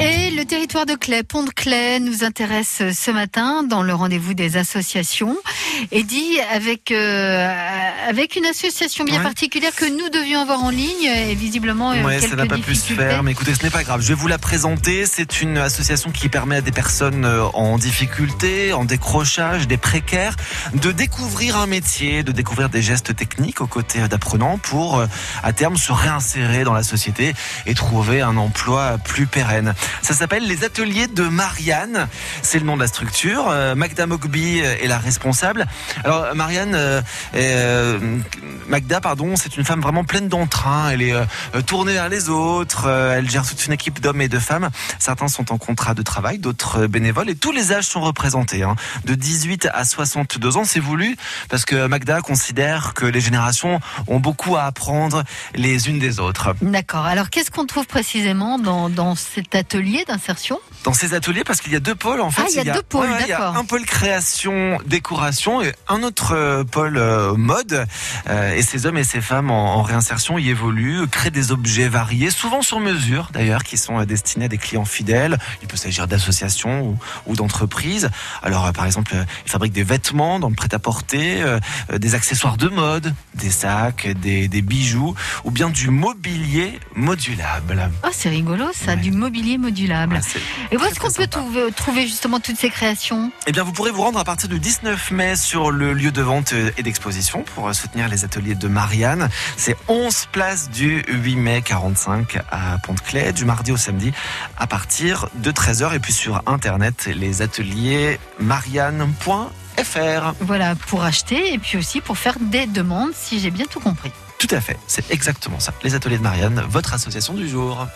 Et le territoire de Clay, Pont de Clay, nous intéresse ce matin dans le rendez-vous des associations. Et dit avec euh, avec une association bien Ouais. particulière que nous devions avoir en ligne et visiblement euh, Ouais, quelques ça n'a pas pu se faire, mais écoutez, ce n'est pas grave. Je vais vous la présenter. C'est une association qui permet à des personnes euh, en difficulté, en décrochage, des précaires, de découvrir un métier, de découvrir des gestes techniques aux côtés d'apprenants pour, euh, à terme, se réinsérer dans la société et trouver un emploi plus pérenne. Ça s'appelle les ateliers de Marianne. C'est le nom de la structure. Euh, Magda Mogby est la responsable. Alors, Marianne, euh, euh, Magda, pardon, c'est une femme vraiment pleine d'entrain. Elle est euh, euh, tournée vers les autres. euh, elle gère toute une équipe d'hommes et de femmes. Certains sont en contrat de travail, d'autres euh, bénévoles. Et tous les âges sont représentés. hein. De 18 à 62 ans, c'est voulu parce que Magda considère que les générations ont beaucoup à apprendre les unes des autres. D'accord. Alors qu'est-ce qu'on trouve précisément dans, dans cet atelier d'insertion Dans ces ateliers, parce qu'il y a deux pôles en fait. Ah, il y a deux pôles, il y a un pôle création, décoration et un autre euh, pôle euh, mode. Euh, et ces hommes et ces femmes en, en réinsertion y évoluent, créent des objets variés, souvent sur mesure d'ailleurs, qui sont destinés à des clients fidèles. Il peut s'agir d'associations ou, ou d'entreprises. Alors par exemple, ils fabriquent des vêtements dans le prêt-à-porter, des accessoires de mode, des sacs, des, des bijoux ou bien du mobilier modulable. Oh, c'est rigolo, ça, Ouais. du mobilier modulable. Ouais, où est-ce qu'on peut trouver, trouver justement toutes ces créations? Eh bien, vous pourrez vous rendre à partir du 19 mai sur le lieu de vente et d'exposition pour soutenir les ateliers de Marianne. C'est 11 places du 8 mai 45 à Pont-de-Clay, du mardi au samedi à partir de 13h. Et puis sur Internet, les ateliers marianne.fr. Voilà, pour acheter et puis aussi pour faire des demandes, si j'ai bien tout compris. Tout à fait, c'est exactement ça. Les ateliers de Marianne, votre association du jour.